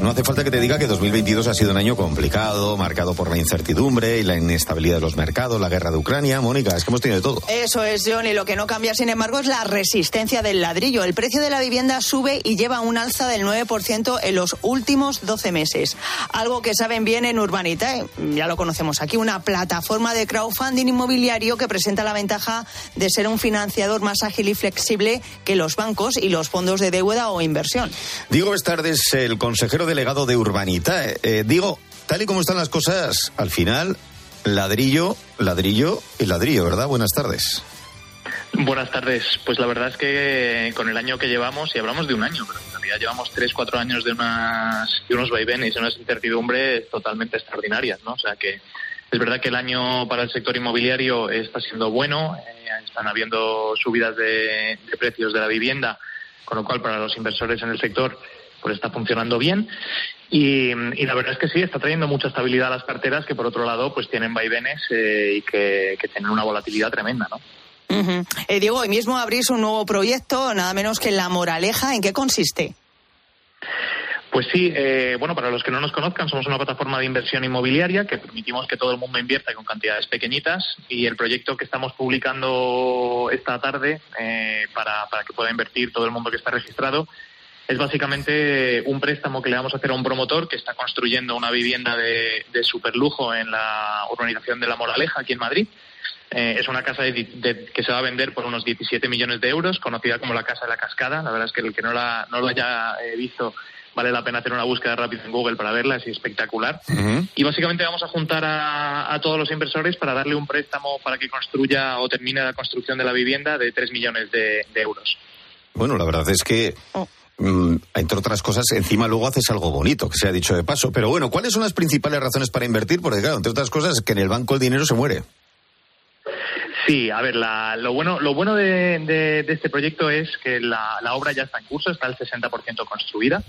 No hace falta que te diga que 2022 ha sido un año complicado, marcado por la incertidumbre y la inestabilidad de los mercados, la guerra de Ucrania. Mónica, es que hemos tenido de todo. Eso es, John, y lo que no cambia, sin embargo, es la resistencia del ladrillo. El precio de la vivienda sube y lleva un alza del 9% en los últimos 12 meses. Algo que saben bien en Urbanita, ¿eh? ya lo conocemos aquí, una plataforma de crowdfunding inmobiliario que presenta la ventaja de ser un financiador más ágil y flexible que los bancos y los fondos de deuda o inversión. Diego Bestardes, el consejero delegado de Urbanita. Eh, digo, tal y como están las cosas, al final, ladrillo, ladrillo y ladrillo, ¿verdad? Buenas tardes. Buenas tardes. Pues la verdad es que con el año que llevamos, y hablamos de un año, pero en realidad llevamos tres, cuatro años de, unas, de unos vaivenes y unas incertidumbres totalmente extraordinarias, ¿no? O sea que es verdad que el año para el sector inmobiliario está siendo bueno, eh, están habiendo subidas de, de precios de la vivienda, con lo cual para los inversores en el sector pues está funcionando bien. Y, y, la verdad es que sí, está trayendo mucha estabilidad a las carteras que por otro lado pues tienen vaivenes eh, y que, que, tienen una volatilidad tremenda, ¿no? Uh -huh. eh, Diego, hoy mismo abrís un nuevo proyecto, nada menos que La Moraleja. ¿En qué consiste? Pues sí, eh, bueno, para los que no nos conozcan, somos una plataforma de inversión inmobiliaria que permitimos que todo el mundo invierta con cantidades pequeñitas y el proyecto que estamos publicando esta tarde eh, para, para que pueda invertir todo el mundo que está registrado es básicamente un préstamo que le vamos a hacer a un promotor que está construyendo una vivienda de, de superlujo en la urbanización de La Moraleja, aquí en Madrid. Eh, es una casa de, de, que se va a vender por unos 17 millones de euros, conocida como la Casa de la Cascada. La verdad es que el que no, la, no lo haya eh, visto vale la pena hacer una búsqueda rápida en Google para verla, es espectacular. Uh -huh. Y básicamente vamos a juntar a, a, todos los inversores para darle un préstamo para que construya o termine la construcción de la vivienda de 3 millones de, de euros. Bueno, la verdad es que... Oh entre otras cosas, encima luego haces algo bonito, que se ha dicho de paso. Pero bueno, ¿cuáles son las principales razones para invertir? Porque claro, entre otras cosas, que en el banco el dinero se muere. Sí, a ver, la, lo bueno, lo bueno de, este proyecto es que la, la, obra ya está en curso, está al 60% construida.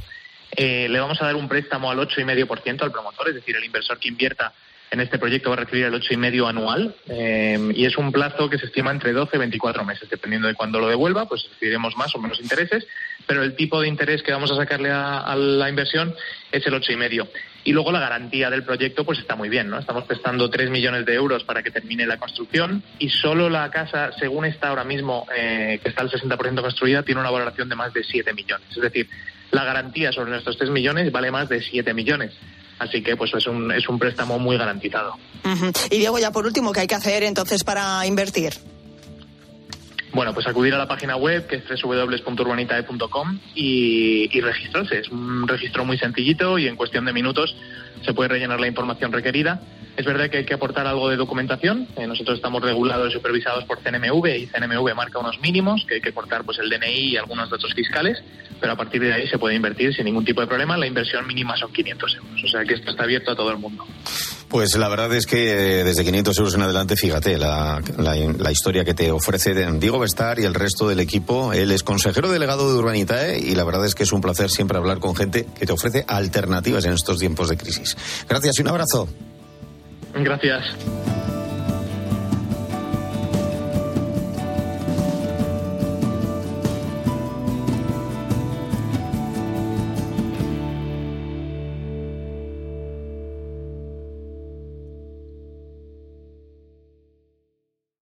Eh, le vamos a dar un préstamo al 8,5% al promotor, es decir, el inversor que invierta en este proyecto va a recibir el 8,5 anual eh, y es un plazo que se estima entre 12 y 24 meses. Dependiendo de cuándo lo devuelva, pues recibiremos más o menos intereses, pero el tipo de interés que vamos a sacarle a, la inversión es el 8,5. Y luego la garantía del proyecto pues está muy bien, ¿no? Estamos prestando 3 millones de euros para que termine la construcción y solo la casa, según está ahora mismo, eh, que está al 60% construida, tiene una valoración de más de 7 millones. Es decir, la garantía sobre nuestros 3 millones vale más de 7 millones. Así que pues es un, es un préstamo muy garantizado. Y Diego, ya por último, ¿qué hay que hacer entonces para invertir? Bueno, pues acudir a la página web que es www.urbanitae.com y, y registrarse. Es un registro muy sencillito y en cuestión de minutos se puede rellenar la información requerida. Es verdad que hay que aportar algo de documentación. Eh, nosotros estamos regulados y supervisados por CNMV y CNMV marca unos mínimos que hay que aportar pues el DNI y algunos datos fiscales, pero a partir de ahí se puede invertir sin ningún tipo de problema. La inversión mínima son 500 euros, o sea que esto está abierto a todo el mundo. Pues la verdad es que desde 500 euros en adelante, fíjate, la, la, la historia que te ofrece Diego Bestar y el resto del equipo. Él es consejero delegado de Urbanitae y la verdad es que es un placer siempre hablar con gente que te ofrece alternativas en estos tiempos de crisis. Gracias y un abrazo. Gracias.